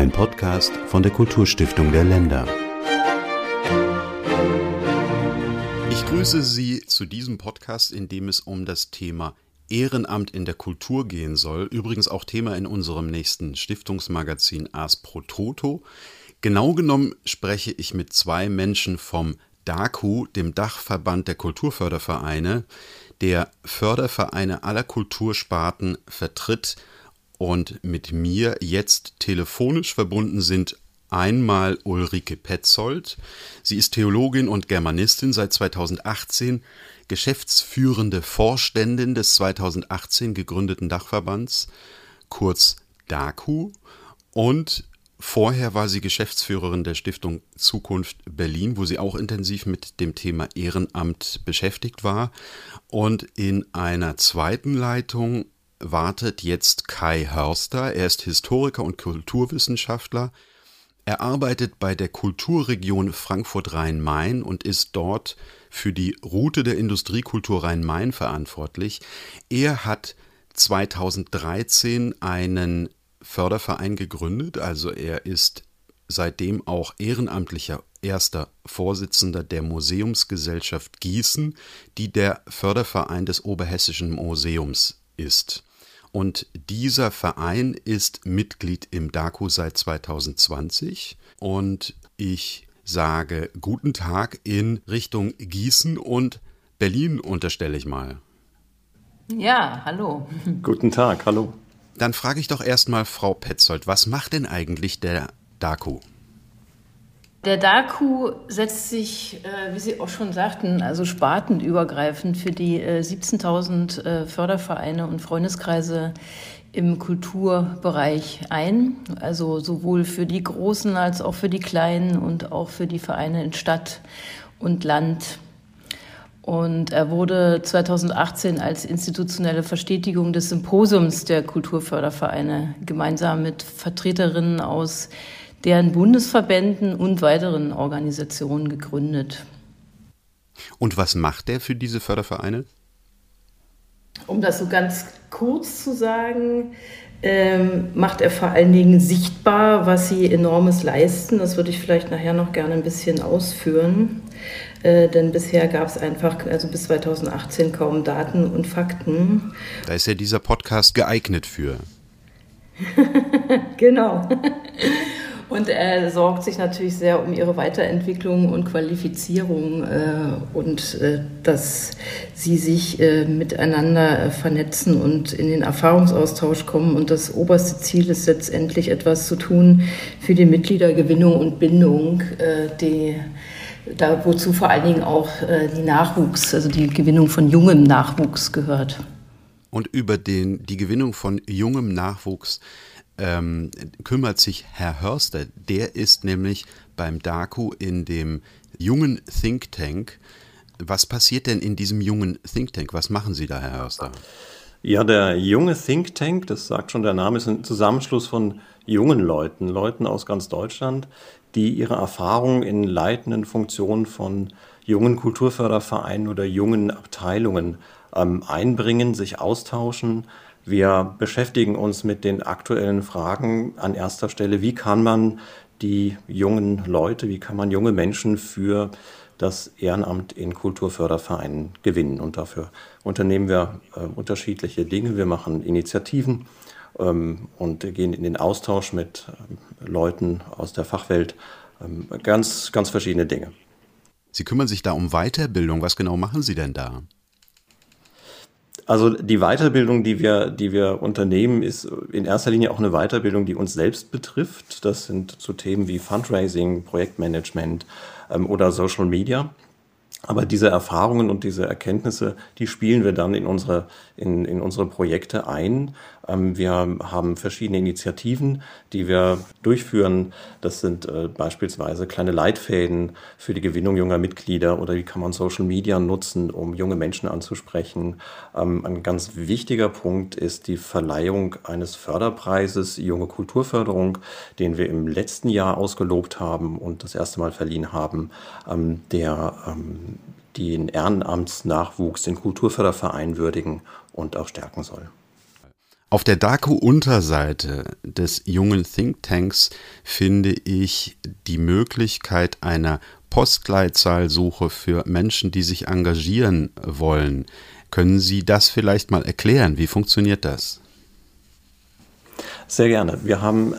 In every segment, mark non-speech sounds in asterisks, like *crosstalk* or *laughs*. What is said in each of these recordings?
Ein Podcast von der Kulturstiftung der Länder. Ich grüße Sie zu diesem Podcast, in dem es um das Thema Ehrenamt in der Kultur gehen soll. Übrigens auch Thema in unserem nächsten Stiftungsmagazin Ars Pro Toto. Genau genommen spreche ich mit zwei Menschen vom DAKU, dem Dachverband der Kulturfördervereine, der Fördervereine aller Kultursparten vertritt und mit mir jetzt telefonisch verbunden sind einmal Ulrike Petzold. Sie ist Theologin und Germanistin seit 2018, geschäftsführende Vorständin des 2018 gegründeten Dachverbands, kurz DAKU, und Vorher war sie Geschäftsführerin der Stiftung Zukunft Berlin, wo sie auch intensiv mit dem Thema Ehrenamt beschäftigt war. Und in einer zweiten Leitung wartet jetzt Kai Hörster. Er ist Historiker und Kulturwissenschaftler. Er arbeitet bei der Kulturregion Frankfurt-Rhein-Main und ist dort für die Route der Industriekultur Rhein-Main verantwortlich. Er hat 2013 einen Förderverein gegründet, also er ist seitdem auch ehrenamtlicher erster Vorsitzender der Museumsgesellschaft Gießen, die der Förderverein des Oberhessischen Museums ist. Und dieser Verein ist Mitglied im DAKU seit 2020 und ich sage guten Tag in Richtung Gießen und Berlin unterstelle ich mal. Ja, hallo. *laughs* Guten Tag, hallo. Dann frage ich doch erstmal Frau Petzold, was macht denn eigentlich der DAKU? Der DAKU setzt sich, äh, wie Sie auch schon sagten, also spartenübergreifend für die äh, 17.000 äh, Fördervereine und Freundeskreise im Kulturbereich ein. Also sowohl für die Großen als auch für die Kleinen und auch für die Vereine in Stadt und Land und er wurde 2018 als institutionelle Verstetigung des Symposiums der Kulturfördervereine gemeinsam mit Vertreterinnen aus deren Bundesverbänden und weiteren Organisationen gegründet. Und was macht er für diese Fördervereine? Um das so ganz kurz zu sagen, ähm, macht er vor allen Dingen sichtbar, was sie enormes leisten. Das würde ich vielleicht nachher noch gerne ein bisschen ausführen. Äh, denn bisher gab es einfach, also bis 2018, kaum Daten und Fakten. Da ist ja dieser Podcast geeignet für. *laughs* genau. Und er sorgt sich natürlich sehr um ihre Weiterentwicklung und Qualifizierung äh, und äh, dass sie sich äh, miteinander vernetzen und in den Erfahrungsaustausch kommen. Und das oberste Ziel ist letztendlich etwas zu tun für die Mitgliedergewinnung und Bindung, äh, die da, wozu vor allen Dingen auch äh, die Nachwuchs, also die Gewinnung von jungem Nachwuchs gehört. Und über den, die Gewinnung von jungem Nachwuchs ähm, kümmert sich Herr Hörster. Der ist nämlich beim DAKU in dem jungen Think Tank. Was passiert denn in diesem jungen Think Tank? Was machen Sie da, Herr Hörster? Ja, der junge Think Tank, das sagt schon der Name, ist ein Zusammenschluss von jungen Leuten, Leuten aus ganz Deutschland, die ihre Erfahrungen in leitenden Funktionen von jungen Kulturfördervereinen oder jungen Abteilungen ähm, einbringen, sich austauschen. Wir beschäftigen uns mit den aktuellen Fragen an erster Stelle. Wie kann man die jungen Leute, wie kann man junge Menschen für das Ehrenamt in Kulturfördervereinen gewinnen? Und dafür unternehmen wir äh, unterschiedliche Dinge. Wir machen Initiativen ähm, und gehen in den Austausch mit ähm, Leuten aus der Fachwelt. Ähm, ganz, ganz verschiedene Dinge. Sie kümmern sich da um Weiterbildung. Was genau machen Sie denn da? Also die Weiterbildung, die wir, die wir unternehmen, ist in erster Linie auch eine Weiterbildung, die uns selbst betrifft. Das sind so Themen wie Fundraising, Projektmanagement ähm, oder Social Media. Aber diese Erfahrungen und diese Erkenntnisse, die spielen wir dann in unsere, in, in unsere Projekte ein. Ähm, wir haben verschiedene Initiativen, die wir durchführen. Das sind äh, beispielsweise kleine Leitfäden für die Gewinnung junger Mitglieder oder wie kann man Social Media nutzen, um junge Menschen anzusprechen. Ähm, ein ganz wichtiger Punkt ist die Verleihung eines Förderpreises Junge Kulturförderung, den wir im letzten Jahr ausgelobt haben und das erste Mal verliehen haben, ähm, der den Ehrenamtsnachwuchs in Kulturfördervereinen würdigen und auch stärken soll. Auf der DAKU-Unterseite des jungen Thinktanks finde ich die Möglichkeit einer Postleitzahlsuche für Menschen, die sich engagieren wollen. Können Sie das vielleicht mal erklären? Wie funktioniert das? Sehr gerne. Wir haben,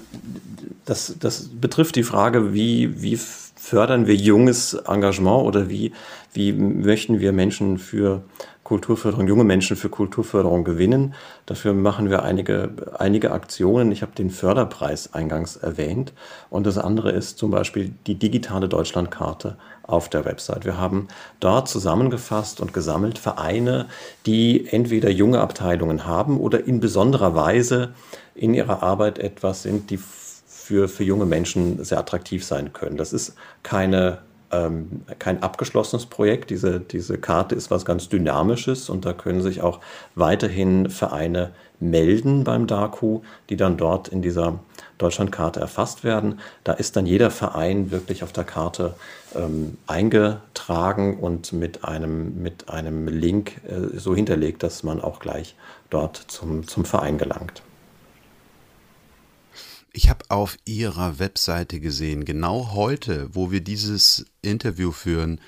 das, das betrifft die Frage, wie, wie fördern wir junges Engagement oder wie, wie möchten wir Menschen für Kulturförderung, junge Menschen für Kulturförderung gewinnen. Dafür machen wir einige, einige Aktionen. Ich habe den Förderpreis eingangs erwähnt. Und das andere ist zum Beispiel die digitale Deutschlandkarte auf der Website. Wir haben dort zusammengefasst und gesammelt Vereine, die entweder junge Abteilungen haben oder in besonderer Weise in ihrer Arbeit etwas sind, die für, für junge Menschen sehr attraktiv sein können. Das ist keine ähm, kein abgeschlossenes Projekt. Diese, diese Karte ist was ganz Dynamisches und da können sich auch weiterhin Vereine melden beim DAKU, die dann dort in dieser Deutschlandkarte erfasst werden. Da ist dann jeder Verein wirklich auf der Karte ähm, eingetragen und mit einem, mit einem Link äh, so hinterlegt, dass man auch gleich dort zum, zum Verein gelangt. Ich habe auf Ihrer Webseite gesehen, genau heute, wo wir dieses Interview führen,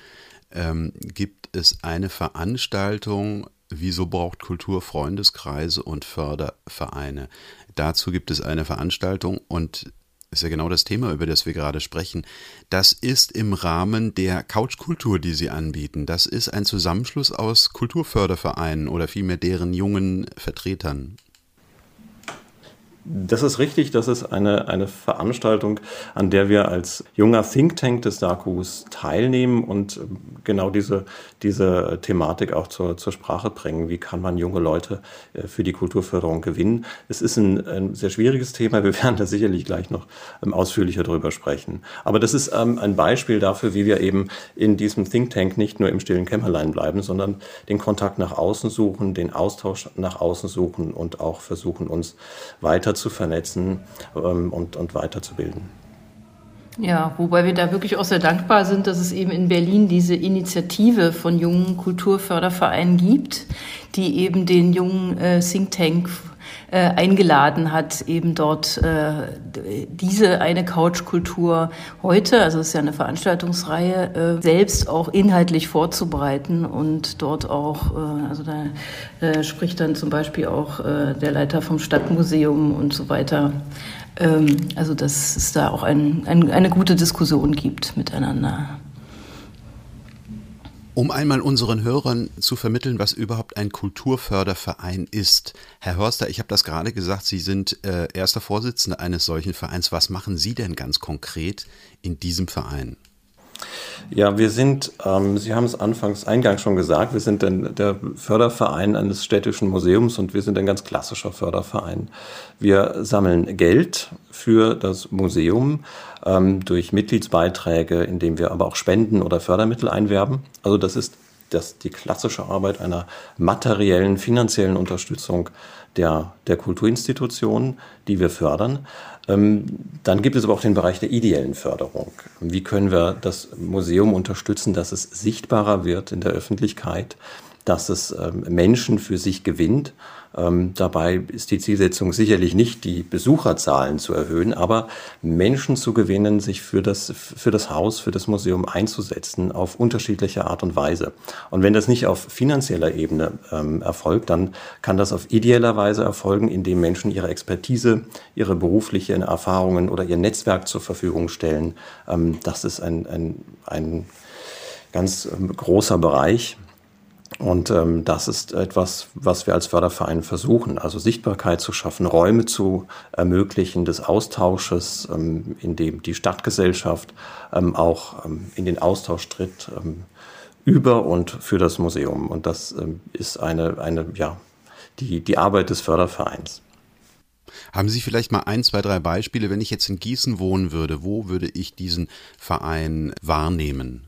ähm, gibt es eine Veranstaltung, Wieso braucht Kultur Freundeskreise und Fördervereine? Dazu gibt es eine Veranstaltung und ist ja genau das Thema, über das wir gerade sprechen. Das ist im Rahmen der Couchkultur, die Sie anbieten. Das ist ein Zusammenschluss aus Kulturfördervereinen oder vielmehr deren jungen Vertretern. Das ist richtig, das ist eine, eine Veranstaltung, an der wir als junger Think Tank des Darkus teilnehmen und ähm, genau diese, diese Thematik auch zur, zur Sprache bringen. Wie kann man junge Leute äh, für die Kulturförderung gewinnen? Es ist ein, ein sehr schwieriges Thema, wir werden da sicherlich gleich noch ähm, ausführlicher drüber sprechen. Aber das ist ähm, ein Beispiel dafür, wie wir eben in diesem Think Tank nicht nur im stillen Kämmerlein bleiben, sondern den Kontakt nach außen suchen, den Austausch nach außen suchen und auch versuchen, uns weiter zu vernetzen ähm, und, und weiterzubilden. Ja, wobei wir da wirklich auch sehr dankbar sind, dass es eben in Berlin diese Initiative von jungen Kulturfördervereinen gibt, die eben den jungen äh, Think Tank äh, eingeladen hat, eben dort äh, diese eine Couchkultur heute, also es ist ja eine Veranstaltungsreihe, äh, selbst auch inhaltlich vorzubereiten und dort auch, äh, also da äh, spricht dann zum Beispiel auch der Leiter vom Stadtmuseum und so weiter. Ähm, also dass es da auch ein, ein, eine gute Diskussion gibt miteinander. Um einmal unseren Hörern zu vermitteln, was überhaupt ein Kulturförderverein ist. Herr Hörster, ich habe das gerade gesagt, Sie sind äh, erster Vorsitzender eines solchen Vereins. Was machen Sie denn ganz konkret in diesem Verein? Ja, wir sind, ähm, Sie haben es anfangs eingangs schon gesagt, wir sind denn der Förderverein eines städtischen Museums und wir sind ein ganz klassischer Förderverein. Wir sammeln Geld für das Museum ähm, durch Mitgliedsbeiträge, indem wir aber auch Spenden oder Fördermittel einwerben. Also das ist das, die klassische Arbeit einer materiellen, finanziellen Unterstützung der, der Kulturinstitutionen, die wir fördern. Ähm, dann gibt es aber auch den Bereich der ideellen Förderung. Wie können wir das Museum unterstützen, dass es sichtbarer wird in der Öffentlichkeit, dass es ähm, Menschen für sich gewinnt ähm, dabei ist die Zielsetzung sicherlich nicht, die Besucherzahlen zu erhöhen, aber Menschen zu gewinnen, sich für das, für das Haus, für das Museum einzusetzen, auf unterschiedliche Art und Weise. Und wenn das nicht auf finanzieller Ebene ähm, erfolgt, dann kann das auf ideeller Weise erfolgen, indem Menschen ihre Expertise, ihre beruflichen Erfahrungen oder ihr Netzwerk zur Verfügung stellen. Ähm, das ist ein, ein, ein ganz ähm, großer Bereich. Und ähm, das ist etwas, was wir als Förderverein versuchen, also Sichtbarkeit zu schaffen, Räume zu ermöglichen des Austausches, ähm, in dem die Stadtgesellschaft ähm, auch ähm, in den Austausch tritt ähm, über und für das Museum. Und das ähm, ist eine, eine, ja, die, die Arbeit des Fördervereins. Haben Sie vielleicht mal ein, zwei, drei Beispiele, wenn ich jetzt in Gießen wohnen würde, wo würde ich diesen Verein wahrnehmen?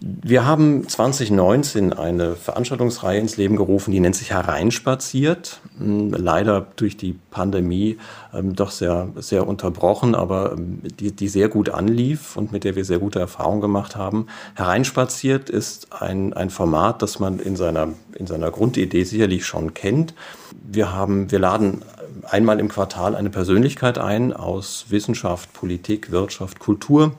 Wir haben 2019 eine Veranstaltungsreihe ins Leben gerufen, die nennt sich Hereinspaziert. Hm, leider durch die Pandemie ähm, doch sehr, sehr unterbrochen, aber ähm, die, die sehr gut anlief und mit der wir sehr gute Erfahrungen gemacht haben. Hereinspaziert ist ein, ein Format, das man in seiner, in seiner Grundidee sicherlich schon kennt. Wir, haben, wir laden einmal im Quartal eine Persönlichkeit ein aus Wissenschaft, Politik, Wirtschaft, Kultur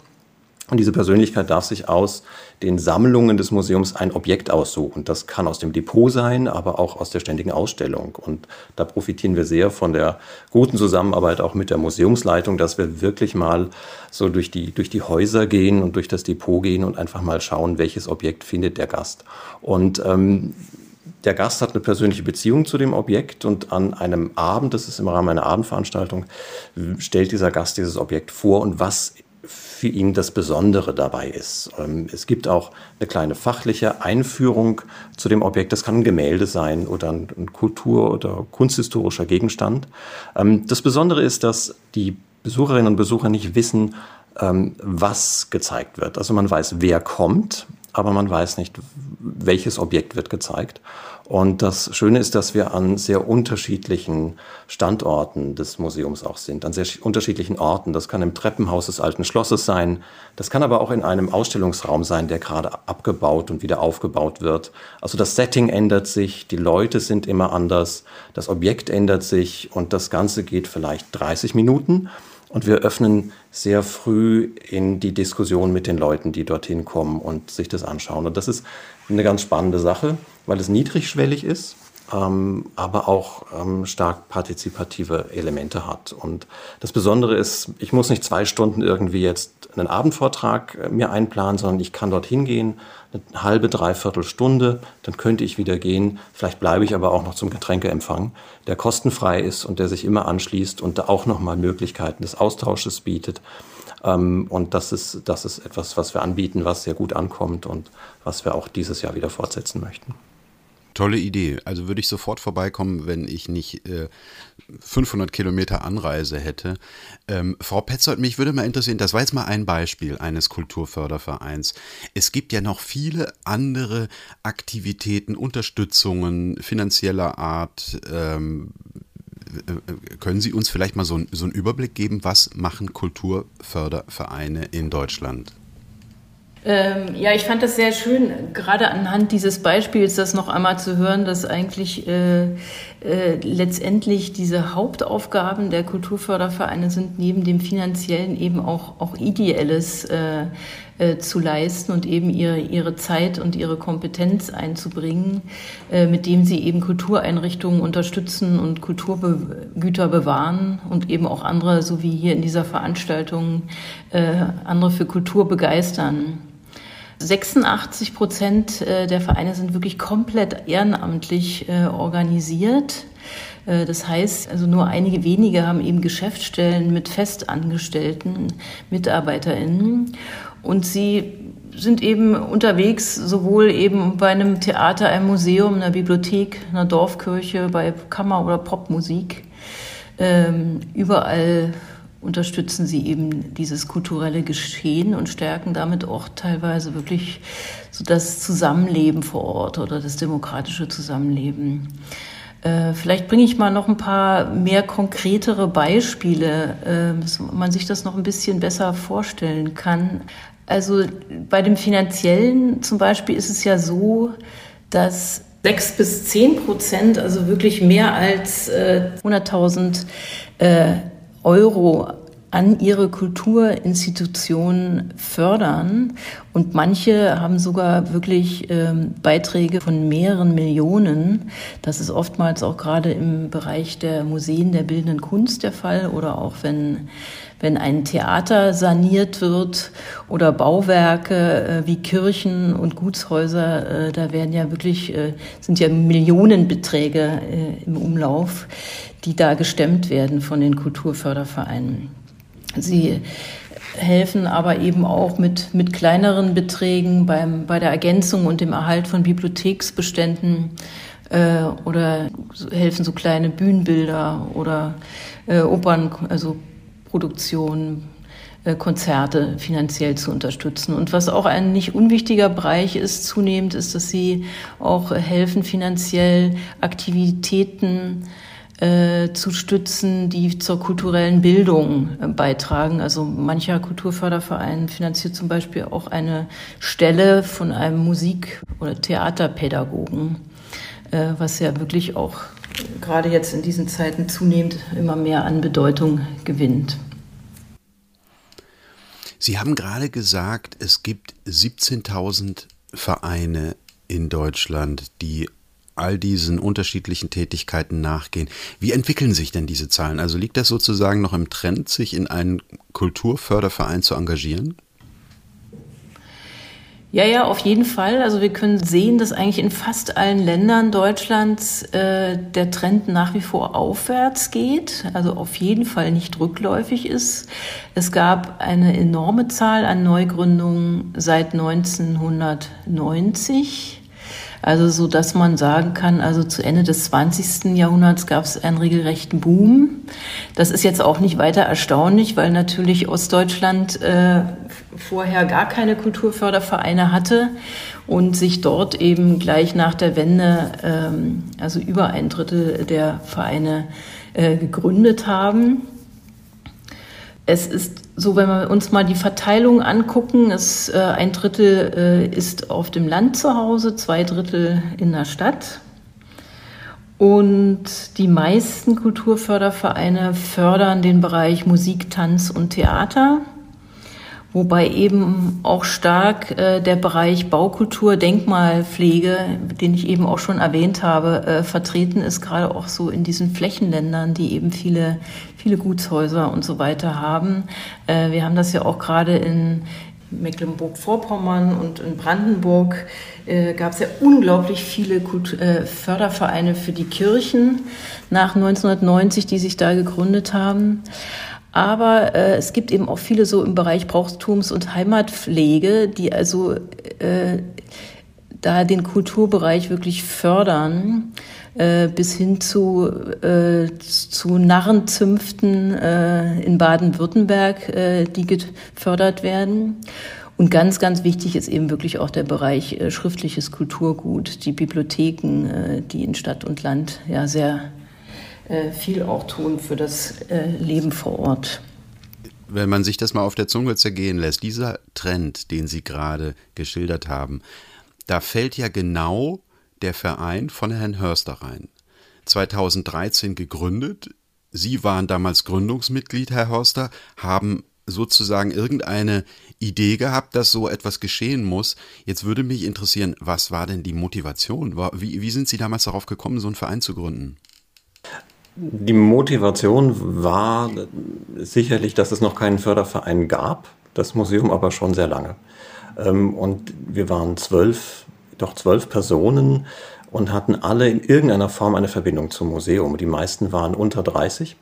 und diese Persönlichkeit darf sich aus den Sammlungen des Museums ein Objekt aussuchen. Das kann aus dem Depot sein, aber auch aus der ständigen Ausstellung. Und da profitieren wir sehr von der guten Zusammenarbeit auch mit der Museumsleitung, dass wir wirklich mal so durch die, durch die Häuser gehen und durch das Depot gehen und einfach mal schauen, welches Objekt findet der Gast. Und ähm, der Gast hat eine persönliche Beziehung zu dem Objekt und an einem Abend, das ist im Rahmen einer Abendveranstaltung, stellt dieser Gast dieses Objekt vor und was für ihn das Besondere dabei ist. Ähm, es gibt auch eine kleine fachliche Einführung zu dem Objekt. Das kann ein Gemälde sein oder ein Kultur- oder kunsthistorischer Gegenstand. Ähm, das Besondere ist, dass die Besucherinnen und Besucher nicht wissen, ähm, was gezeigt wird. Also man weiß, wer kommt, aber man weiß nicht, welches Objekt wird gezeigt. Und das Schöne ist, dass wir an sehr unterschiedlichen Standorten des Museums auch sind, an sehr unterschiedlichen Orten. Das kann im Treppenhaus des alten Schlosses sein, das kann aber auch in einem Ausstellungsraum sein, der gerade abgebaut und wieder aufgebaut wird. Also das Setting ändert sich, die Leute sind immer anders, das Objekt ändert sich und das Ganze geht vielleicht 30 Minuten. Und wir öffnen sehr früh in die Diskussion mit den Leuten, die dorthin kommen und sich das anschauen. Und das ist eine ganz spannende Sache weil es niedrigschwellig ist, ähm, aber auch ähm, stark partizipative Elemente hat. Und das Besondere ist, ich muss nicht zwei Stunden irgendwie jetzt einen Abendvortrag äh, mir einplanen, sondern ich kann dorthin gehen, eine halbe, dreiviertel Stunde, dann könnte ich wieder gehen. Vielleicht bleibe ich aber auch noch zum Getränkeempfang, der kostenfrei ist und der sich immer anschließt und da auch nochmal Möglichkeiten des Austausches bietet. Ähm, und das ist, das ist etwas, was wir anbieten, was sehr gut ankommt und was wir auch dieses Jahr wieder fortsetzen möchten. Tolle Idee. Also würde ich sofort vorbeikommen, wenn ich nicht äh, 500 Kilometer Anreise hätte. Ähm, Frau Petzold, mich würde mal interessieren, das war jetzt mal ein Beispiel eines Kulturfördervereins. Es gibt ja noch viele andere Aktivitäten, Unterstützungen finanzieller Art. Ähm, können Sie uns vielleicht mal so, so einen Überblick geben, was machen Kulturfördervereine in Deutschland? Ähm, ja, ich fand das sehr schön, gerade anhand dieses Beispiels, das noch einmal zu hören, dass eigentlich äh, äh, letztendlich diese Hauptaufgaben der Kulturfördervereine sind, neben dem finanziellen eben auch, auch ideelles äh, äh, zu leisten und eben ihre, ihre Zeit und ihre Kompetenz einzubringen, äh, mit dem sie eben Kultureinrichtungen unterstützen und Kulturgüter bewahren und eben auch andere, so wie hier in dieser Veranstaltung, äh, andere für Kultur begeistern. 86 Prozent äh, der Vereine sind wirklich komplett ehrenamtlich äh, organisiert. Äh, das heißt, also nur einige wenige haben eben Geschäftsstellen mit festangestellten MitarbeiterInnen. Und sie sind eben unterwegs, sowohl eben bei einem Theater, einem Museum, einer Bibliothek, einer Dorfkirche, bei Kammer- oder Popmusik. Ähm, überall unterstützen sie eben dieses kulturelle Geschehen und stärken damit auch teilweise wirklich so das Zusammenleben vor Ort oder das demokratische Zusammenleben. Äh, vielleicht bringe ich mal noch ein paar mehr konkretere Beispiele, äh, dass man sich das noch ein bisschen besser vorstellen kann. Also bei dem finanziellen zum Beispiel ist es ja so, dass sechs bis zehn Prozent, also wirklich mehr als äh, 100.000 äh, Euro an ihre Kulturinstitutionen fördern. Und manche haben sogar wirklich ähm, Beiträge von mehreren Millionen. Das ist oftmals auch gerade im Bereich der Museen der bildenden Kunst der Fall oder auch wenn, wenn ein Theater saniert wird oder Bauwerke äh, wie Kirchen und Gutshäuser, äh, da werden ja wirklich, äh, sind ja Millionenbeträge äh, im Umlauf die da gestemmt werden von den Kulturfördervereinen. Sie helfen aber eben auch mit, mit kleineren Beträgen beim, bei der Ergänzung und dem Erhalt von Bibliotheksbeständen äh, oder helfen so kleine Bühnenbilder oder äh, Opern, also Produktionen, äh, Konzerte finanziell zu unterstützen. Und was auch ein nicht unwichtiger Bereich ist zunehmend, ist, dass sie auch helfen, finanziell Aktivitäten äh, zu stützen, die zur kulturellen Bildung äh, beitragen. Also mancher Kulturförderverein finanziert zum Beispiel auch eine Stelle von einem Musik- oder Theaterpädagogen, äh, was ja wirklich auch gerade jetzt in diesen Zeiten zunehmend immer mehr an Bedeutung gewinnt. Sie haben gerade gesagt, es gibt 17.000 Vereine in Deutschland, die all diesen unterschiedlichen Tätigkeiten nachgehen. Wie entwickeln sich denn diese Zahlen? Also liegt das sozusagen noch im Trend, sich in einen Kulturförderverein zu engagieren? Ja, ja, auf jeden Fall. Also wir können sehen, dass eigentlich in fast allen Ländern Deutschlands äh, der Trend nach wie vor aufwärts geht, also auf jeden Fall nicht rückläufig ist. Es gab eine enorme Zahl an Neugründungen seit 1990. Also so, dass man sagen kann, also zu Ende des 20. Jahrhunderts gab es einen regelrechten Boom. Das ist jetzt auch nicht weiter erstaunlich, weil natürlich Ostdeutschland äh, vorher gar keine Kulturfördervereine hatte und sich dort eben gleich nach der Wende, ähm, also über ein Drittel der Vereine äh, gegründet haben. Es ist so, wenn wir uns mal die Verteilung angucken, ist äh, ein Drittel äh, ist auf dem Land zu Hause, zwei Drittel in der Stadt. Und die meisten Kulturfördervereine fördern den Bereich Musik, Tanz und Theater wobei eben auch stark äh, der Bereich Baukultur, Denkmalpflege, den ich eben auch schon erwähnt habe, äh, vertreten ist, gerade auch so in diesen Flächenländern, die eben viele, viele Gutshäuser und so weiter haben. Äh, wir haben das ja auch gerade in Mecklenburg-Vorpommern und in Brandenburg äh, gab es ja unglaublich viele Kult äh, Fördervereine für die Kirchen nach 1990, die sich da gegründet haben. Aber äh, es gibt eben auch viele so im Bereich Brauchtums- und Heimatpflege, die also äh, da den Kulturbereich wirklich fördern, äh, bis hin zu, äh, zu Narrenzünften äh, in Baden-Württemberg, äh, die gefördert werden. Und ganz, ganz wichtig ist eben wirklich auch der Bereich äh, schriftliches Kulturgut, die Bibliotheken, äh, die in Stadt und Land ja sehr viel auch tun für das äh, Leben vor Ort. Wenn man sich das mal auf der Zunge zergehen lässt, dieser Trend, den Sie gerade geschildert haben, da fällt ja genau der Verein von Herrn Hörster rein. 2013 gegründet. Sie waren damals Gründungsmitglied, Herr Hörster, haben sozusagen irgendeine Idee gehabt, dass so etwas geschehen muss. Jetzt würde mich interessieren, was war denn die Motivation? Wie, wie sind Sie damals darauf gekommen, so einen Verein zu gründen? Die Motivation war sicherlich, dass es noch keinen Förderverein gab, das Museum aber schon sehr lange. Ähm, und wir waren zwölf, doch zwölf Personen und hatten alle in irgendeiner Form eine Verbindung zum Museum. Die meisten waren unter 30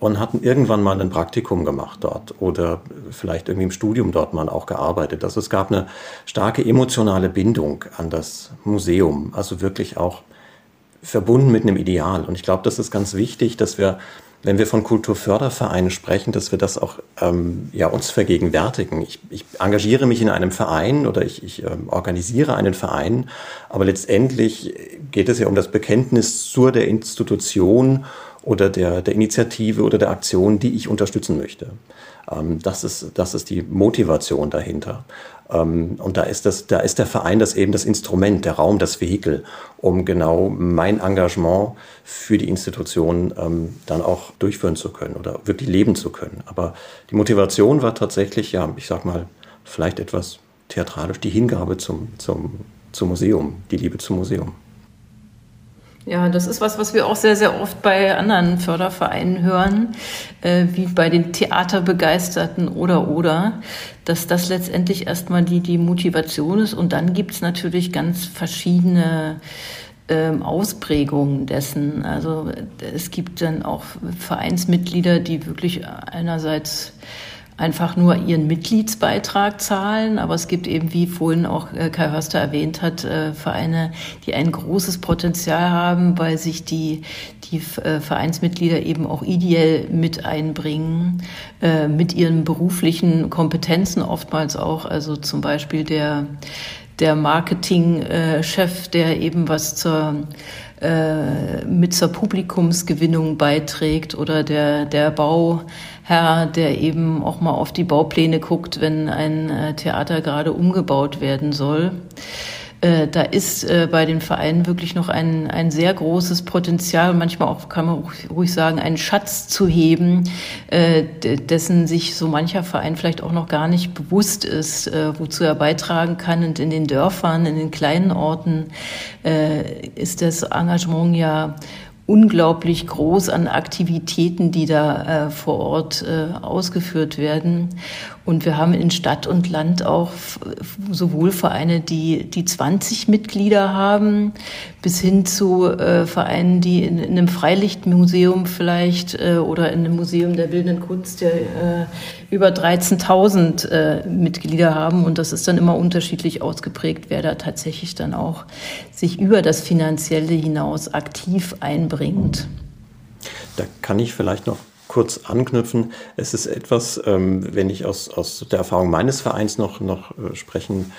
und hatten irgendwann mal ein Praktikum gemacht dort oder vielleicht irgendwie im Studium dort mal auch gearbeitet. Also es gab eine starke emotionale Bindung an das Museum, also wirklich auch verbunden mit einem Ideal. Und ich glaube, das ist ganz wichtig, dass wir, wenn wir von Kulturfördervereinen sprechen, dass wir das auch ähm, ja, uns vergegenwärtigen. Ich, ich engagiere mich in einem Verein oder ich, ich ähm, organisiere einen Verein, aber letztendlich geht es ja um das Bekenntnis zur der Institution oder der, der Initiative oder der Aktion, die ich unterstützen möchte. Ähm, das, ist, das ist die Motivation dahinter. Ähm, und da ist, das, da ist der Verein das eben das Instrument, der Raum, das Vehikel, um genau mein Engagement für die Institution ähm, dann auch durchführen zu können oder wirklich leben zu können. Aber die Motivation war tatsächlich, ja, ich sag mal, vielleicht etwas theatralisch, die Hingabe zum, zum, zum Museum, die Liebe zum Museum. Ja, das ist was, was wir auch sehr, sehr oft bei anderen Fördervereinen hören, äh, wie bei den Theaterbegeisterten oder oder, dass das letztendlich erstmal die, die Motivation ist. Und dann gibt's natürlich ganz verschiedene ähm, Ausprägungen dessen. Also es gibt dann auch Vereinsmitglieder, die wirklich einerseits einfach nur ihren Mitgliedsbeitrag zahlen. Aber es gibt eben, wie vorhin auch äh, Kai Hörster erwähnt hat, äh, Vereine, die ein großes Potenzial haben, weil sich die, die äh, Vereinsmitglieder eben auch ideell mit einbringen, mit ihren beruflichen Kompetenzen oftmals auch, also zum Beispiel der, der Marketingchef, der eben was zur mit zur Publikumsgewinnung beiträgt oder der, der Bauherr, der eben auch mal auf die Baupläne guckt, wenn ein äh, Theater gerade umgebaut werden soll. Äh, da ist äh, bei den Vereinen wirklich noch ein, ein sehr großes Potenzial, manchmal auch, kann man ruhig sagen, einen Schatz zu heben, dessen sich so mancher Verein vielleicht auch noch gar nicht bewusst ist, wozu er beitragen kann. Und in den Dörfern, in den kleinen Orten ist das Engagement ja unglaublich groß an Aktivitäten, die da äh, vor Ort äh, ausgeführt werden. Und wir haben in Stadt und Land auch sowohl Vereine, die, die 20 Mitglieder haben, bis hin zu äh, Vereinen, die in, in, einem Freilichtmuseum vielleicht äh, oder in einem Museum der bildenden Kunst ja, äh, über 13.000 äh, Mitglieder haben. Und das ist dann immer unterschiedlich ausgeprägt, wer da tatsächlich dann auch sich über das Finanzielle hinaus aktiv einbringt. Da kann ich vielleicht noch kurz anknüpfen. Es ist etwas, ähm, wenn ich aus, aus der Erfahrung meines Vereins noch, noch äh, sprechen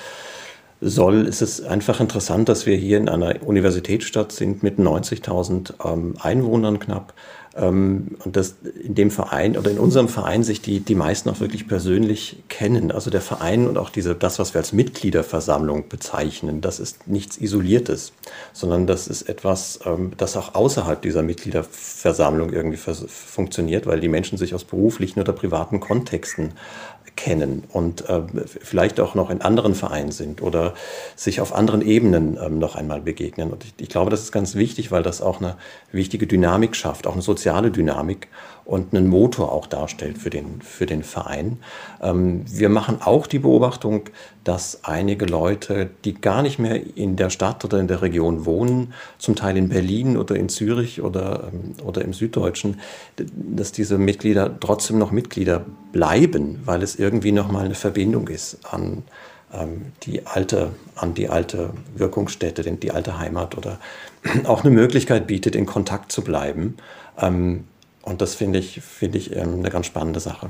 soll, ist es einfach interessant, dass wir hier in einer Universitätsstadt sind mit 90.000 ähm, Einwohnern knapp ähm, und dass in dem Verein oder in unserem Verein sich die, die meisten auch wirklich persönlich kennen. Also der Verein und auch diese, das, was wir als Mitgliederversammlung bezeichnen, das ist nichts Isoliertes, sondern das ist etwas, ähm, das auch außerhalb dieser Mitgliederversammlung irgendwie funktioniert, weil die Menschen sich aus beruflichen oder privaten Kontexten kennen und äh, vielleicht auch noch in anderen Vereinen sind oder sich auf anderen Ebenen ähm, noch einmal begegnen. Und ich, ich, glaube, das ist ganz wichtig, weil das auch eine wichtige Dynamik schafft, auch eine soziale Dynamik und einen Motor auch darstellt für den, für den Verein. Ähm, wir machen auch die Beobachtung, dass einige Leute, die gar nicht mehr in der Stadt oder in der Region wohnen, zum Teil in Berlin oder in Zürich oder, ähm, oder im Süddeutschen, dass diese Mitglieder trotzdem noch Mitglieder bleiben, weil es irgendwie nochmal eine Verbindung ist an ähm, die alte, an die alte Wirkungsstätte, die alte Heimat oder *clears throat* auch eine Möglichkeit bietet, in Kontakt zu bleiben. Ähm, und das finde ich, finde ich ähm, eine ganz spannende Sache.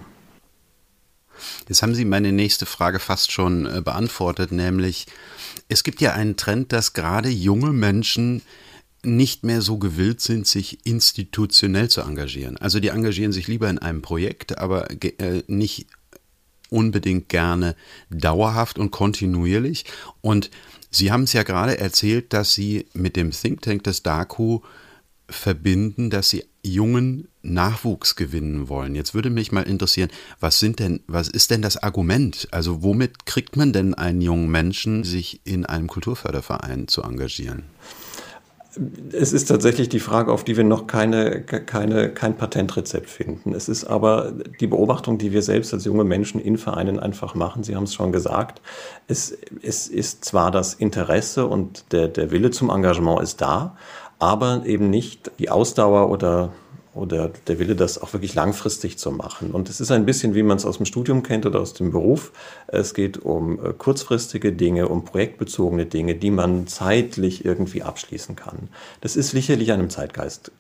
Jetzt haben Sie meine nächste Frage fast schon äh, beantwortet, nämlich es gibt ja einen Trend, dass gerade junge Menschen nicht mehr so gewillt sind, sich institutionell zu engagieren. Also die engagieren sich lieber in einem Projekt, aber äh, nicht unbedingt gerne dauerhaft und kontinuierlich. Und Sie haben es ja gerade erzählt, dass Sie mit dem Think Tank des DAKU verbinden, dass Sie jungen Nachwuchs gewinnen wollen. Jetzt würde mich mal interessieren, was sind denn, was ist denn das Argument? Also womit kriegt man denn einen jungen Menschen, sich in einem Kulturförderverein zu engagieren? Es ist tatsächlich die Frage, auf die wir noch keine, keine, kein Patentrezept finden. Es ist aber die Beobachtung, die wir selbst als junge Menschen in Vereinen einfach machen. Sie haben es schon gesagt. Es, es ist zwar das Interesse und der, der Wille zum Engagement ist da, aber eben nicht die Ausdauer oder oder der Wille, das auch wirklich langfristig zu machen. Und es ist ein bisschen, wie man es aus dem Studium kennt oder aus dem Beruf. Es geht um äh, kurzfristige Dinge, um projektbezogene Dinge, die man zeitlich irgendwie abschließen kann. Das ist sicherlich einem Zeitgeist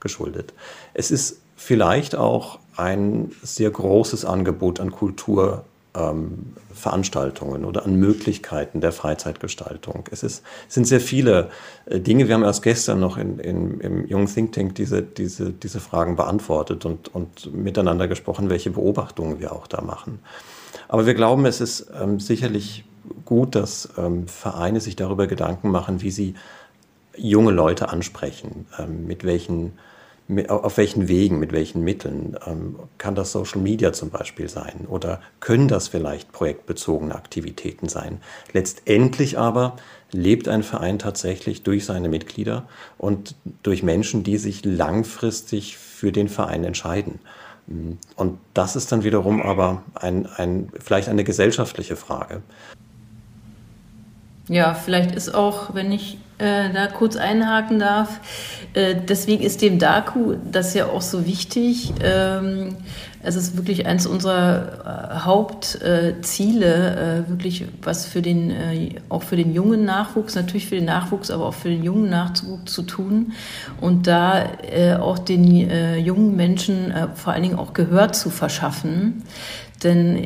geschuldet. Es ist vielleicht auch ein sehr großes Angebot an Kultur ähm, Veranstaltungen oder an Möglichkeiten der Freizeitgestaltung. Es, ist, es sind sehr viele äh, Dinge. Wir haben erst gestern noch in, in, im jungen Think Tank diese, diese, diese Fragen beantwortet und, und miteinander gesprochen, welche Beobachtungen wir auch da machen. Aber wir glauben, es ist ähm, sicherlich gut, dass ähm, Vereine sich darüber Gedanken machen, wie sie junge Leute ansprechen, ähm, mit welchen auf welchen Wegen, mit welchen Mitteln ähm, kann das Social Media zum Beispiel sein oder können das vielleicht projektbezogene Aktivitäten sein. Letztendlich aber lebt ein Verein tatsächlich durch seine Mitglieder und durch Menschen, die sich langfristig für den Verein entscheiden. Und das ist dann wiederum aber ein, ein, vielleicht eine gesellschaftliche Frage. Ja, vielleicht ist auch, wenn ich äh, da kurz einhaken darf. Äh, deswegen ist dem Daku das ja auch so wichtig. Ähm, es ist wirklich eines unserer äh, Hauptziele, äh, wirklich was für den, äh, auch für den jungen Nachwuchs, natürlich für den Nachwuchs, aber auch für den jungen Nachwuchs zu tun und da auch den jungen Menschen vor allen Dingen auch Gehör zu verschaffen. Denn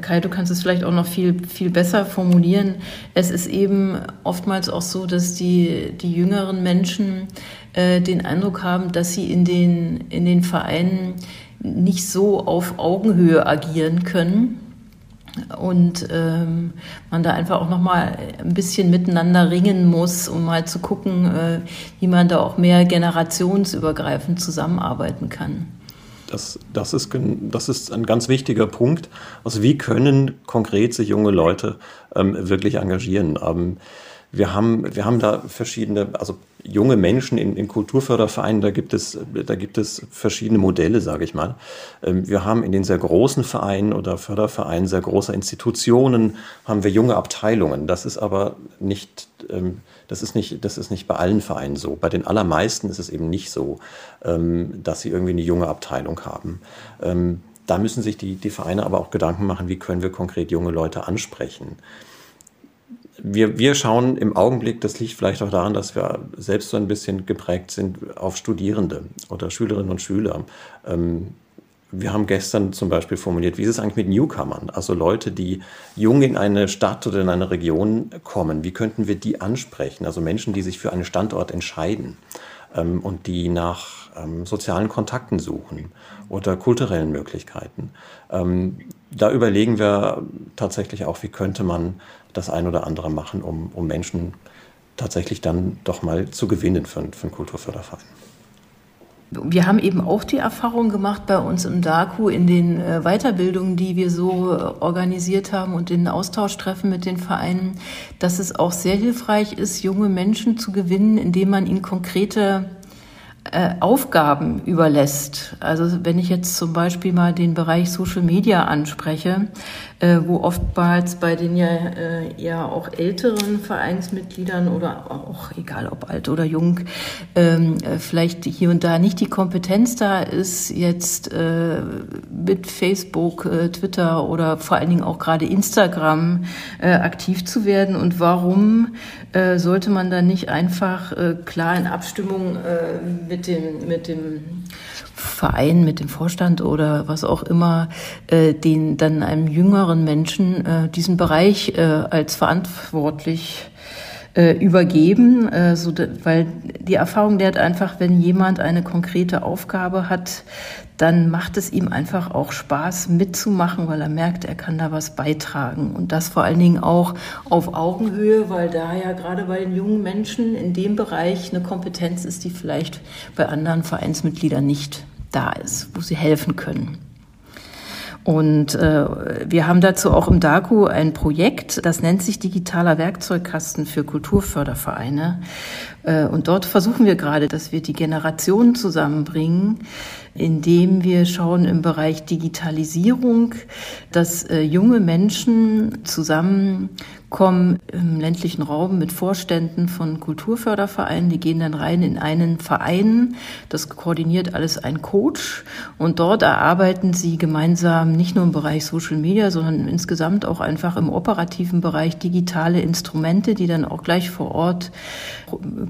Kai, du kannst es vielleicht auch noch viel, viel besser formulieren. Es ist eben oftmals auch so, dass die, die jüngeren Menschen äh, den Eindruck haben, dass sie in den, in den Vereinen nicht so auf Augenhöhe agieren können und ähm, man da einfach auch noch mal ein bisschen miteinander ringen muss, um mal zu gucken, äh, wie man da auch mehr generationsübergreifend zusammenarbeiten kann. Das, das, ist, das ist ein ganz wichtiger Punkt. Also wie können konkret sich junge Leute ähm, wirklich engagieren? Ähm, wir haben, wir haben da verschiedene, also junge Menschen in, in Kulturfördervereinen, da gibt es, da gibt es verschiedene Modelle, sage ich mal. Ähm, wir haben in den sehr großen Vereinen oder Fördervereinen sehr großer Institutionen haben wir junge Abteilungen. Das ist aber nicht, ähm, das ist nicht, das ist nicht bei allen Vereinen so. Bei den allermeisten ist es eben nicht so, ähm, dass sie irgendwie eine junge Abteilung haben. Da müssen sich die, die Vereine aber auch Gedanken machen, wie können wir konkret junge Leute ansprechen wir, wir schauen im Augenblick, das liegt vielleicht auch daran, dass wir selbst so ein bisschen geprägt sind auf Studierende oder Schülerinnen und Schüler. Ähm, wir haben gestern zum Beispiel formuliert, wie ist es eigentlich mit Newcomern, also Leute, die jung in eine Stadt oder in eine Region kommen, wie könnten wir die ansprechen, also Menschen, die sich für einen Standort entscheiden ähm, und die nach ähm, sozialen Kontakten suchen oder kulturellen Möglichkeiten. Ähm, da überlegen wir tatsächlich auch, wie könnte man das ein oder andere machen, um, um Menschen tatsächlich dann doch mal zu gewinnen für, für einen Kulturförderverein. Wir haben eben auch die Erfahrung gemacht bei uns im DAKU in den äh, Weiterbildungen, die wir so äh, organisiert haben und den Austauschtreffen mit den Vereinen, dass es auch sehr hilfreich ist, junge Menschen zu gewinnen, indem man ihnen konkrete äh, Aufgaben überlässt. Also wenn ich jetzt zum Beispiel mal den Bereich Social Media anspreche, äh, wo oftmals bei den ja äh, eher auch älteren Vereinsmitgliedern oder auch egal ob alt oder jung, ähm, äh, vielleicht hier und da nicht die Kompetenz da ist, jetzt äh, mit Facebook, äh, Twitter oder vor allen Dingen auch gerade Instagram äh, aktiv zu werden. Und warum äh, sollte man dann nicht einfach äh, klar in Abstimmung äh, mit dem, mit dem Verein, mit dem Vorstand oder was auch immer, äh, den dann einem jüngeren Menschen äh, diesen Bereich äh, als verantwortlich äh, übergeben, äh, so, weil die Erfahrung lehrt einfach, wenn jemand eine konkrete Aufgabe hat, dann macht es ihm einfach auch Spaß mitzumachen, weil er merkt, er kann da was beitragen. Und das vor allen Dingen auch auf Augenhöhe, weil da ja gerade bei den jungen Menschen in dem Bereich eine Kompetenz ist, die vielleicht bei anderen Vereinsmitgliedern nicht da ist, wo sie helfen können. Und äh, wir haben dazu auch im DAKU ein Projekt, das nennt sich Digitaler Werkzeugkasten für Kulturfördervereine. Äh, und dort versuchen wir gerade, dass wir die Generationen zusammenbringen, indem wir schauen im Bereich Digitalisierung, dass äh, junge Menschen zusammen kommen im ländlichen Raum mit Vorständen von Kulturfördervereinen. Die gehen dann rein in einen Verein. Das koordiniert alles ein Coach. Und dort erarbeiten sie gemeinsam nicht nur im Bereich Social Media, sondern insgesamt auch einfach im operativen Bereich digitale Instrumente, die dann auch gleich vor Ort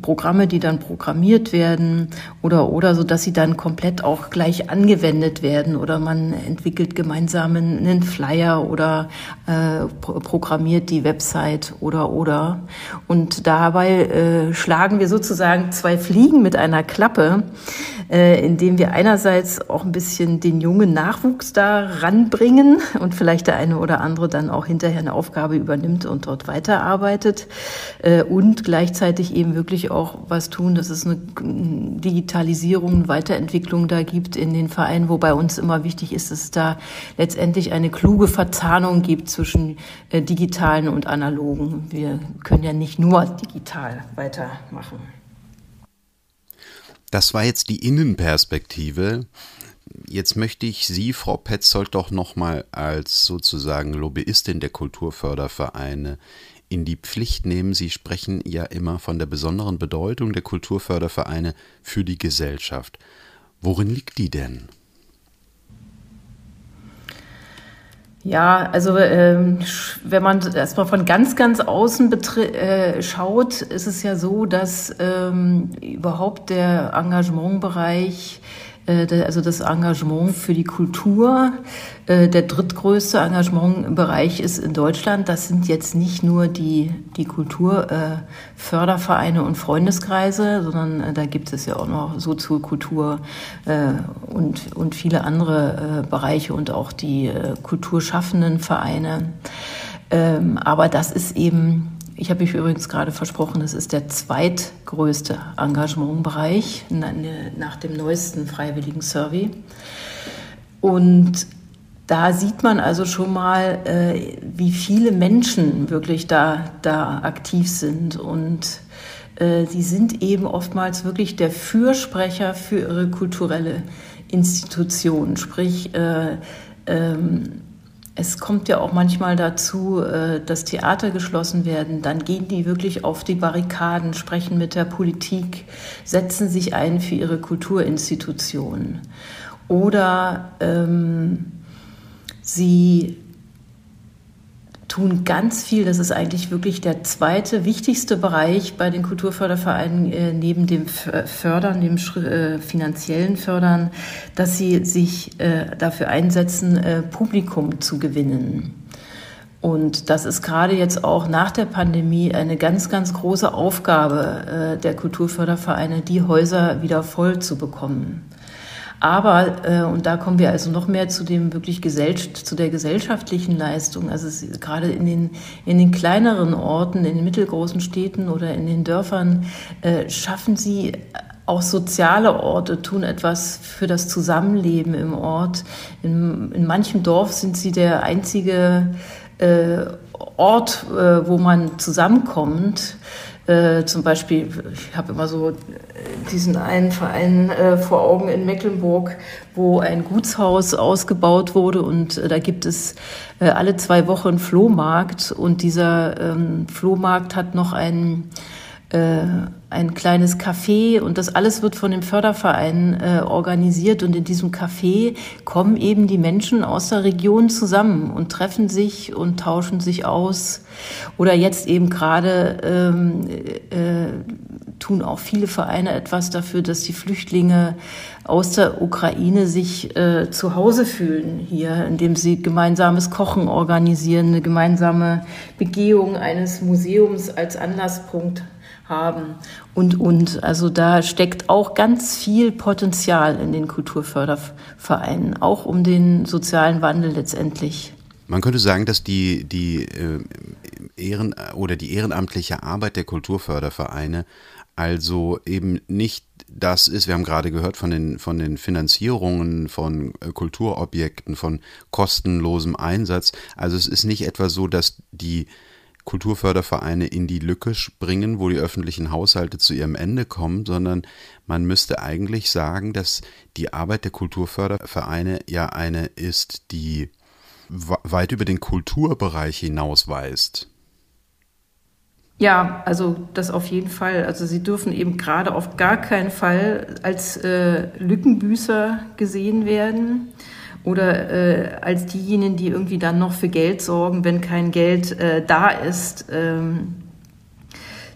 Programme, die dann programmiert werden oder, oder so, dass sie dann komplett auch gleich angewendet werden oder man entwickelt gemeinsam einen Flyer oder äh, programmiert die Website Website oder oder. Und dabei äh, schlagen wir sozusagen zwei Fliegen mit einer Klappe, äh, indem wir einerseits auch ein bisschen den jungen Nachwuchs da ranbringen und vielleicht der eine oder andere dann auch hinterher eine Aufgabe übernimmt und dort weiterarbeitet äh, und gleichzeitig eben wirklich auch was tun, dass es eine Digitalisierung, Weiterentwicklung da gibt in den Vereinen, wobei uns immer wichtig ist, dass es da letztendlich eine kluge Verzahnung gibt zwischen äh, digitalen und analogen analogen. Wir können ja nicht nur digital weitermachen. Das war jetzt die Innenperspektive. Jetzt möchte ich Sie, Frau Petzold, doch nochmal als sozusagen Lobbyistin der Kulturfördervereine in die Pflicht nehmen. Sie sprechen ja immer von der besonderen Bedeutung der Kulturfördervereine für die Gesellschaft. Worin liegt die denn? Ja, also ähm, wenn man erstmal von ganz, ganz außen äh, schaut, ist es ja so, dass ähm, überhaupt der Engagementbereich also das Engagement für die Kultur. Äh, der drittgrößte Engagementbereich ist in Deutschland. Das sind jetzt nicht nur die, die Kulturfördervereine und Freundeskreise, sondern äh, da gibt es ja auch noch Soziokultur und, und viele andere Bereiche und auch die kulturschaffenden Vereine. Ähm, aber das ist eben ich habe mich übrigens gerade versprochen, es ist der zweitgrößte Engagementbereich nach dem neuesten Freiwilligen Survey. Und da sieht man also schon mal, äh, wie viele Menschen wirklich da, da aktiv sind. Und äh, sie sind eben oftmals wirklich der Fürsprecher für ihre kulturelle Institution. Sprich, äh, ähm, es kommt ja auch manchmal dazu, äh, dass Theater geschlossen werden. Dann gehen die wirklich auf die Barrikaden, sprechen mit der Politik, setzen sich ein für ihre Kulturinstitutionen. Oder ähm, sie tun ganz viel. Das ist eigentlich wirklich der zweite wichtigste Bereich bei den Kulturfördervereinen äh, neben dem Fördern, dem äh, finanziellen Fördern, dass sie sich äh, dafür einsetzen, äh, Publikum zu gewinnen. Und das ist gerade jetzt auch nach der Pandemie eine ganz, ganz große Aufgabe äh, der Kulturfördervereine, die Häuser wieder voll zu bekommen. Aber, äh, und da kommen wir also noch mehr zu dem wirklich Gesell zu der gesellschaftlichen Leistung. Also es, gerade in den, in den kleineren Orten, in den mittelgroßen Städten oder in den Dörfern äh, schaffen sie auch soziale Orte tun etwas für das Zusammenleben im Ort. In, in manchem Dorf sind sie der einzige äh, Ort, äh, wo man zusammenkommt. Äh, zum Beispiel, ich habe immer so diesen einen Verein äh, vor Augen in Mecklenburg, wo ein Gutshaus ausgebaut wurde und äh, da gibt es äh, alle zwei Wochen Flohmarkt und dieser ähm, Flohmarkt hat noch einen ein kleines Café und das alles wird von dem Förderverein äh, organisiert und in diesem Café kommen eben die Menschen aus der Region zusammen und treffen sich und tauschen sich aus. Oder jetzt eben gerade ähm, äh, tun auch viele Vereine etwas dafür, dass die Flüchtlinge aus der Ukraine sich äh, zu Hause fühlen hier, indem sie gemeinsames Kochen organisieren, eine gemeinsame Begehung eines Museums als Anlasspunkt haben und, und. Also da steckt auch ganz viel Potenzial in den Kulturfördervereinen, auch um den sozialen Wandel letztendlich. Man könnte sagen, dass die, die äh, Ehren oder die ehrenamtliche Arbeit der Kulturfördervereine also eben nicht das ist, wir haben gerade gehört von den, von den Finanzierungen von äh, Kulturobjekten, von kostenlosem Einsatz. Also es ist nicht etwa so, dass die Kulturfördervereine in die Lücke springen, wo die öffentlichen Haushalte zu ihrem Ende kommen, sondern man müsste eigentlich sagen, dass die Arbeit der Kulturfördervereine ja eine ist, die weit über den Kulturbereich hinausweist. Ja, also das auf jeden Fall. Also sie dürfen eben gerade auf gar keinen Fall als äh, Lückenbüßer gesehen werden oder äh, als diejenigen, die irgendwie dann noch für Geld sorgen, wenn kein Geld äh, da ist. Ähm,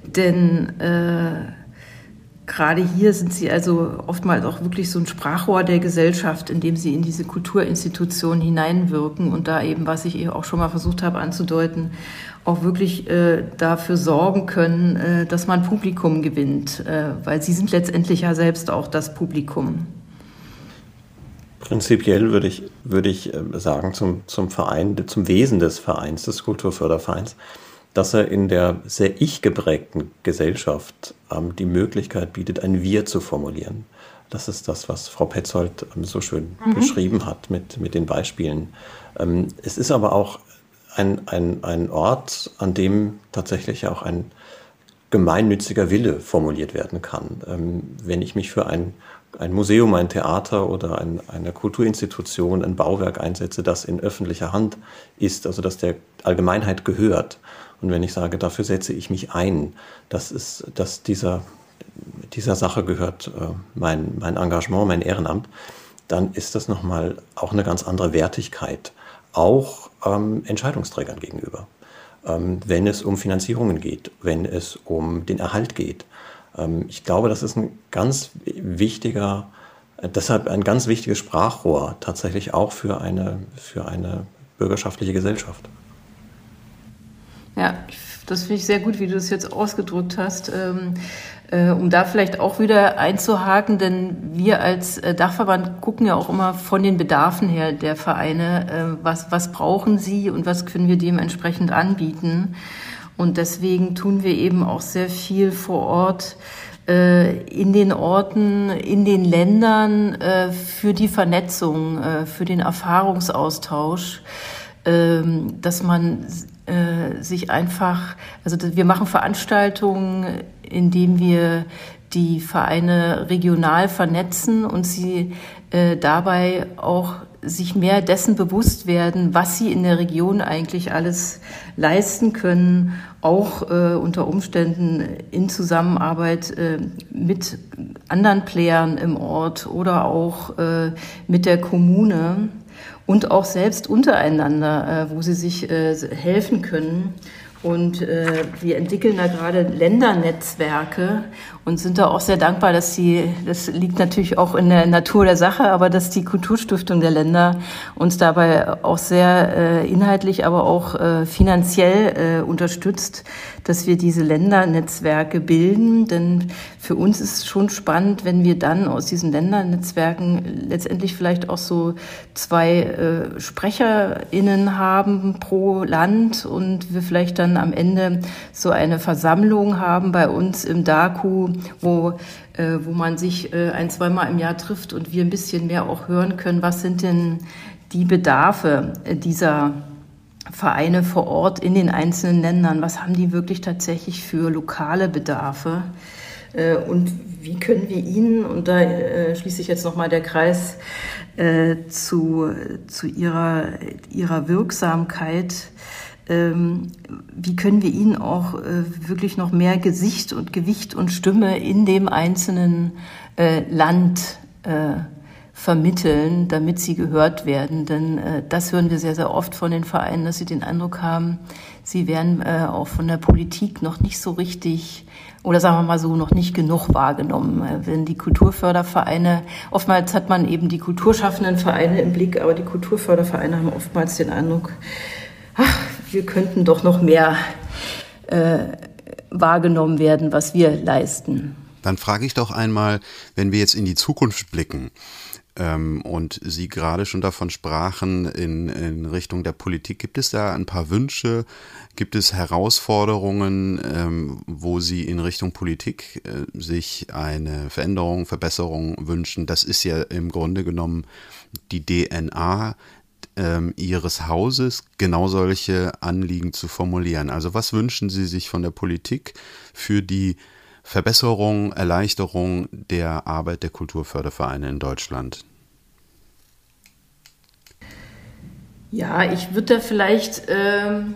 denn äh, gerade hier sind sie also oftmals auch wirklich so ein Sprachrohr der Gesellschaft, indem sie in diese Kulturinstitutionen hineinwirken und da eben, was ich eben auch schon mal versucht habe anzudeuten, auch wirklich äh, dafür sorgen können, äh, dass man Publikum gewinnt, äh, weil sie sind letztendlich ja selbst auch das Publikum. Prinzipiell würde ich, würde ich äh, sagen zum, zum Verein, zum Wesen des Vereins, des Kulturfördervereins, dass er in der sehr ich geprägten Gesellschaft ähm, die Möglichkeit bietet, ein Wir zu formulieren. Das ist das, was Frau Petzold ähm, so schön mhm. beschrieben hat mit, mit den Beispielen. Ähm, es ist aber auch ein, ein, ein Ort, an dem tatsächlich auch ein gemeinnütziger Wille formuliert werden kann. Ähm, wenn ich mich für ein, ein Museum, ein Theater oder ein, eine Kulturinstitution, ein Bauwerk einsetze, das in öffentlicher Hand ist, also das der Allgemeinheit gehört. Und wenn ich sage, dafür setze ich mich ein, dass, es, dass dieser, dieser Sache gehört äh, mein, mein Engagement, mein Ehrenamt, dann ist das nochmal auch eine ganz andere Wertigkeit, auch ähm, Entscheidungsträgern gegenüber. Ähm, wenn es um Finanzierungen geht, wenn es um den Erhalt geht. Ähm, ich glaube, das ist ein ganz wichtiger, äh, deshalb ein ganz wichtiges Sprachrohr tatsächlich auch für eine, für eine bürgerschaftliche Gesellschaft. Ja, das finde ich sehr gut, wie du das jetzt ausgedrückt hast. Ähm, äh, um da vielleicht auch wieder einzuhaken, denn wir als äh, Dachverband gucken ja auch immer von den Bedarfen her der Vereine, was, was brauchen sie und was können wir dementsprechend anbieten. Und deswegen tun wir eben auch sehr viel vor Ort in den Orten, in den Ländern für die Vernetzung, für den Erfahrungsaustausch, ähm, dass man sich einfach, also wir machen Veranstaltungen indem wir die Vereine regional vernetzen und sie äh, dabei auch sich mehr dessen bewusst werden, was sie in der Region eigentlich alles leisten können, auch äh, unter Umständen in Zusammenarbeit äh, mit anderen Playern im Ort oder auch äh, mit der Kommune und auch selbst untereinander, äh, wo sie sich äh, helfen können. Und äh, wir entwickeln da gerade Ländernetzwerke und sind da auch sehr dankbar, dass die, das liegt natürlich auch in der Natur der Sache, aber dass die Kulturstiftung der Länder uns dabei auch sehr äh, inhaltlich, aber auch äh, finanziell äh, unterstützt, dass wir diese Ländernetzwerke bilden. Denn für uns ist es schon spannend, wenn wir dann aus diesen Ländernetzwerken letztendlich vielleicht auch so zwei äh, SprecherInnen haben pro Land und wir vielleicht dann am Ende so eine Versammlung haben bei uns im DAKU, wo, äh, wo man sich äh, ein, zweimal im Jahr trifft und wir ein bisschen mehr auch hören können, was sind denn die Bedarfe dieser Vereine vor Ort in den einzelnen Ländern, was haben die wirklich tatsächlich für lokale Bedarfe? Äh, und wie können wir ihnen, und da äh, schließe ich jetzt nochmal der Kreis äh, zu, zu ihrer, ihrer Wirksamkeit, wie können wir ihnen auch äh, wirklich noch mehr Gesicht und Gewicht und Stimme in dem einzelnen äh, Land äh, vermitteln, damit sie gehört werden. Denn das hören wir sehr, sehr oft von den Vereinen, dass sie den Eindruck haben, sie werden auch von der Politik noch nicht so richtig oder sagen wir mal so, noch nicht genug wahrgenommen. Wenn die Kulturfördervereine, oftmals hat man eben die kulturschaffenden Vereine im Blick, aber die Kulturfördervereine haben oftmals den Eindruck, ach, wir könnten doch noch mehr äh, wahrgenommen werden, was wir leisten. Dann frage ich doch einmal, wenn wir jetzt in die Zukunft blicken, ähm, und Sie gerade schon davon sprachen in, in Richtung der Politik. Gibt es da ein paar Wünsche? Gibt es Herausforderungen, ähm, wo Sie in Richtung Politik äh, sich eine Veränderung, Verbesserung wünschen? Das ist ja im Grunde genommen die DNA ähm, ihres Hauses genau solche Anliegen zu formulieren. Also was wünschen Sie sich von der Politik für die Verbesserung, Erleichterung der Arbeit der Kulturfördervereine in Deutschland? Ja, ich würde da vielleicht ähm,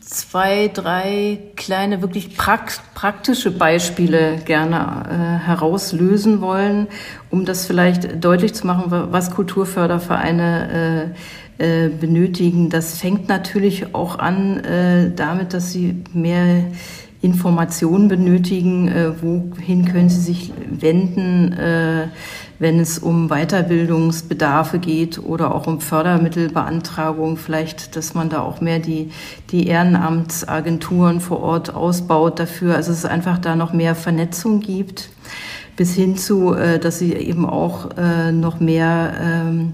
zwei, drei kleine, wirklich praktische Beispiele gerne äh, herauslösen wollen, um das vielleicht deutlich zu machen, was Kulturfördervereine äh, äh, benötigen. Das fängt natürlich auch an äh, damit, dass sie mehr Informationen benötigen, äh, wohin können sie sich wenden, äh, wenn es um Weiterbildungsbedarfe geht oder auch um Fördermittelbeantragung, vielleicht, dass man da auch mehr die, die Ehrenamtsagenturen vor Ort ausbaut dafür, also es einfach da noch mehr Vernetzung gibt, bis hin zu, äh, dass sie eben auch äh, noch mehr ähm,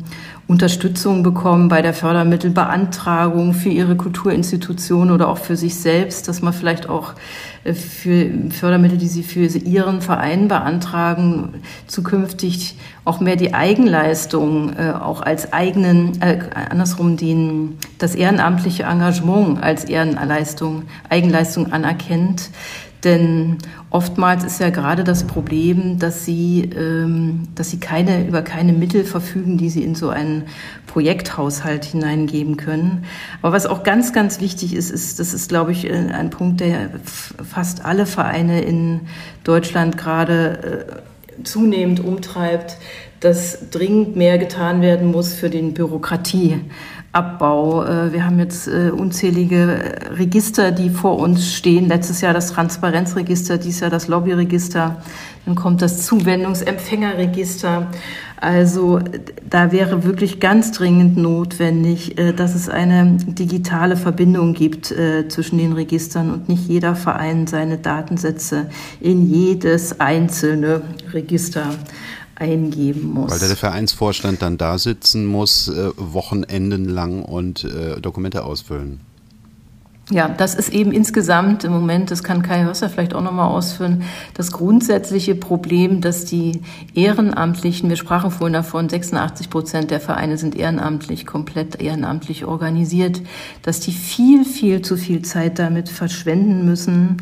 Unterstützung bekommen bei der Fördermittelbeantragung für ihre Kulturinstitution oder auch für sich selbst, dass man vielleicht auch äh, für Fördermittel, die sie für ihren Verein beantragen, zukünftig auch mehr die Eigenleistung äh, auch als eigenen, äh, andersrum den, das ehrenamtliche Engagement als Ehrenleistung, Eigenleistung anerkennt Denn oftmals ist ja gerade das Problem, dass sie, ähm, dass sie keine, über keine Mittel verfügen, die sie in so einen Projekthaushalt hineingeben können. Aber was auch ganz, ganz wichtig ist, ist, das ist, glaube ich, ein Punkt, der fast alle Vereine in Deutschland gerade äh, zunehmend umtreibt, dass dringend mehr getan werden muss für den Bürokratieabbau. Äh, wir haben jetzt äh, unzählige Register, die vor uns stehen. Letztes Jahr das Transparenzregister, dieses Jahr das Lobbyregister. Dann kommt das Zuwendungsempfängerregister. Also da wäre wirklich ganz dringend notwendig, äh, dass es eine digitale Verbindung gibt zwischen den Registern und nicht jeder Verein seine Datensätze in jedes einzelne Register eingeben muss. Weil der Vereinsvorstand dann da sitzen muss, äh, Wochenenden lang und äh, Dokumente ausfüllen. Ja, das ist eben insgesamt im Moment, das kann Kai Hösser vielleicht auch nochmal ausführen, das grundsätzliche Problem, dass die Ehrenamtlichen, wir sprachen vorhin davon, 86 Prozent der Vereine sind ehrenamtlich, komplett ehrenamtlich organisiert, dass die viel, viel zu viel Zeit damit verschwenden müssen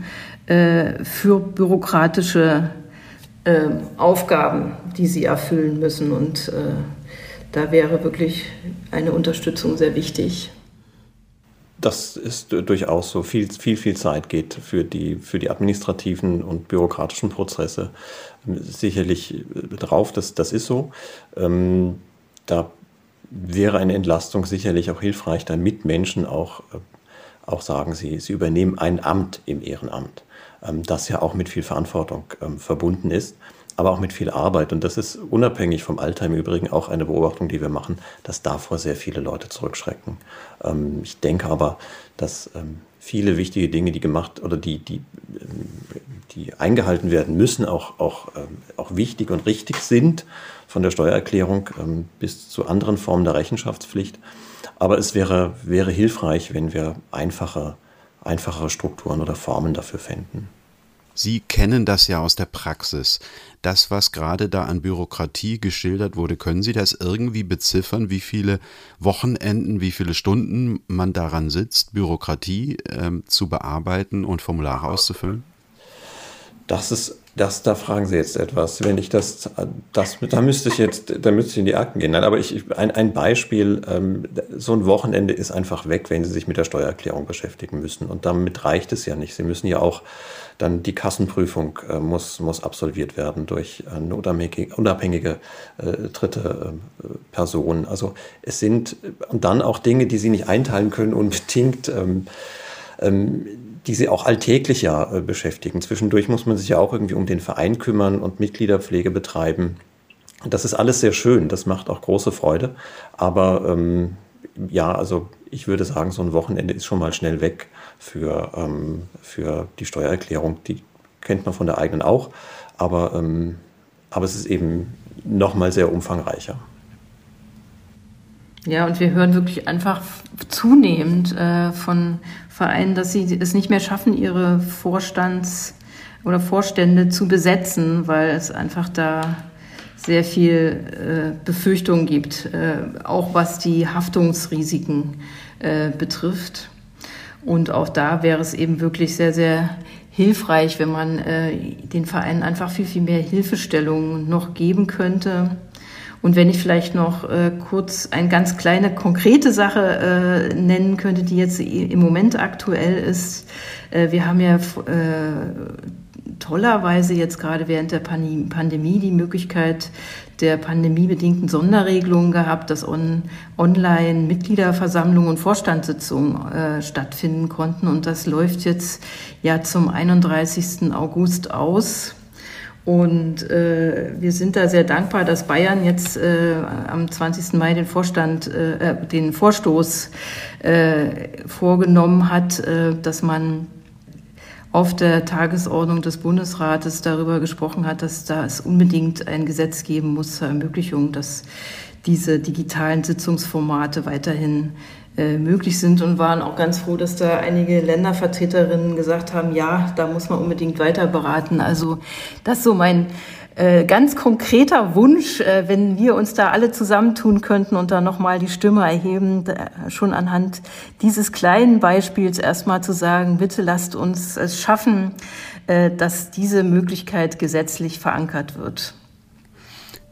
äh, für bürokratische äh, Aufgaben, die sie erfüllen müssen. Und äh, da wäre wirklich eine Unterstützung sehr wichtig. Das ist durchaus so. Viel, viel, viel Zeit geht für die, für die administrativen und bürokratischen Prozesse sicherlich äh, drauf. Das, das ist so. Ähm, da wäre eine Entlastung sicherlich auch hilfreich, damit Menschen auch, äh, auch sagen, sie, sie übernehmen ein Amt im Ehrenamt. Ähm, das ja auch mit viel Verantwortung ähm, verbunden ist, aber auch mit viel Arbeit. Und das ist unabhängig vom Alter im Übrigen auch eine Beobachtung, die wir machen, dass davor sehr viele Leute zurückschrecken. Ähm, ich denke aber, dass viele wichtige Dinge, die gemacht oder die, die, die eingehalten werden müssen, auch, auch, auch wichtig und richtig sind, von der Steuererklärung bis zu anderen Formen der Rechenschaftspflicht. Aber es wäre, wäre hilfreich, wenn wir einfacher einfachere Strukturen oder Formen dafür fänden. Sie kennen das ja aus der Praxis. Das, was gerade da an Bürokratie geschildert wurde, können Sie das irgendwie beziffern, wie viele Wochenenden, wie viele Stunden man daran sitzt, Bürokratie ähm, zu bearbeiten und Formulare auszufüllen? Das ist, das, da fragen Sie jetzt etwas. Wenn ich das, das, da müsste ich jetzt, da müsste ich in die Akten gehen. Nein, aber ich, ein, ein Beispiel, ähm, so ein Wochenende ist einfach weg, wenn Sie sich mit der Steuererklärung beschäftigen müssen. Und damit reicht es ja nicht. Sie müssen ja auch dann die Kassenprüfung äh, muss, muss absolviert werden durch eine unabhängige, unabhängige äh, dritte äh, Person. Also es sind und dann auch Dinge, die Sie nicht einteilen können unbedingt. Ähm, ähm, die sie auch alltäglich ja äh, beschäftigen. Zwischendurch muss man sich ja auch irgendwie um den Verein kümmern und Mitgliederpflege betreiben. Das ist alles sehr schön, das macht auch große Freude. Aber ähm, ja, also ich würde sagen, so ein Wochenende ist schon mal schnell weg für, ähm, für die Steuererklärung. Die kennt man von der eigenen auch, aber, ähm, aber es ist eben noch mal sehr umfangreicher. Ja, und wir hören wirklich einfach zunehmend äh, von Vereinen, dass sie es nicht mehr schaffen, ihre Vorstands- oder Vorstände zu besetzen, weil es einfach da sehr viel äh, Befürchtung gibt, äh, auch was die Haftungsrisiken äh, betrifft. Und auch da wäre es eben wirklich sehr, sehr hilfreich, wenn man äh, den Vereinen einfach viel, viel mehr Hilfestellungen noch geben könnte und wenn ich vielleicht noch äh, kurz eine ganz kleine konkrete Sache äh, nennen könnte, die jetzt im Moment aktuell ist. Äh, wir haben ja äh, tollerweise jetzt gerade während der Pandemie die Möglichkeit der pandemiebedingten Sonderregelungen gehabt, dass on, online Mitgliederversammlungen und Vorstandssitzungen äh, stattfinden konnten. Und das läuft jetzt ja zum 31. August aus. Und äh, wir sind da sehr dankbar, dass Bayern jetzt äh, am 20. Mai den Vorstand, äh, äh, den Vorstoß äh, vorgenommen hat, äh, dass man auf der Tagesordnung des Bundesrates darüber gesprochen hat, dass da es unbedingt ein Gesetz geben muss zur Ermöglichung, dass diese digitalen Sitzungsformate weiterhin äh, möglich sind und waren auch ganz froh, dass da einige Ländervertreterinnen gesagt haben, ja, da muss man unbedingt weiter beraten. Also das ist so mein äh, ganz konkreter Wunsch, äh, wenn wir uns da alle zusammentun könnten und da nochmal die Stimme erheben, schon anhand dieses kleinen Beispiels erstmal zu sagen, bitte lasst uns es schaffen, äh, dass diese Möglichkeit gesetzlich verankert wird.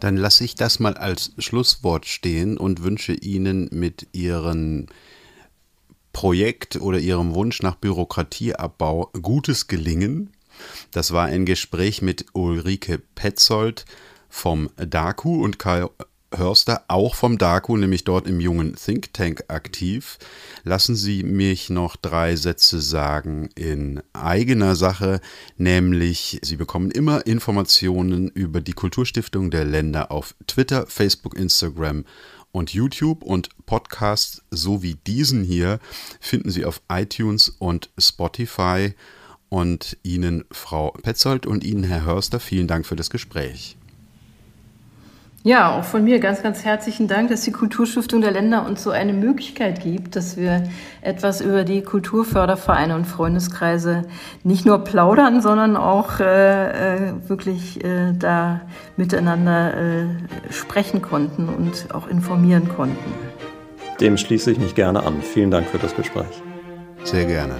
Dann lasse ich das mal als Schlusswort stehen und wünsche Ihnen mit Ihrem Projekt oder Ihrem Wunsch nach Bürokratieabbau gutes Gelingen. Das war ein Gespräch mit Ulrike Petzold vom DAKU und Hörster, auch vom DAKU, nämlich dort im jungen Think Tank aktiv. Lassen Sie mich noch drei Sätze sagen in eigener Sache, nämlich Sie bekommen immer Informationen über die Kulturstiftung der Länder auf Twitter, Facebook, Instagram und YouTube und Podcasts so wie diesen hier finden Sie auf iTunes und Spotify. Und Ihnen, Frau Petzold und Ihnen, Herr Hörster, vielen Dank für das Gespräch. Ja, auch von mir ganz, ganz herzlichen Dank, dass die Kulturstiftung der Länder uns so eine Möglichkeit gibt, dass wir etwas über die Kulturfördervereine und Freundeskreise nicht nur plaudern, sondern auch äh, äh, wirklich äh, da miteinander äh, sprechen konnten und auch informieren konnten. Dem schließe ich mich gerne an. Vielen Dank für das Gespräch. Sehr gerne.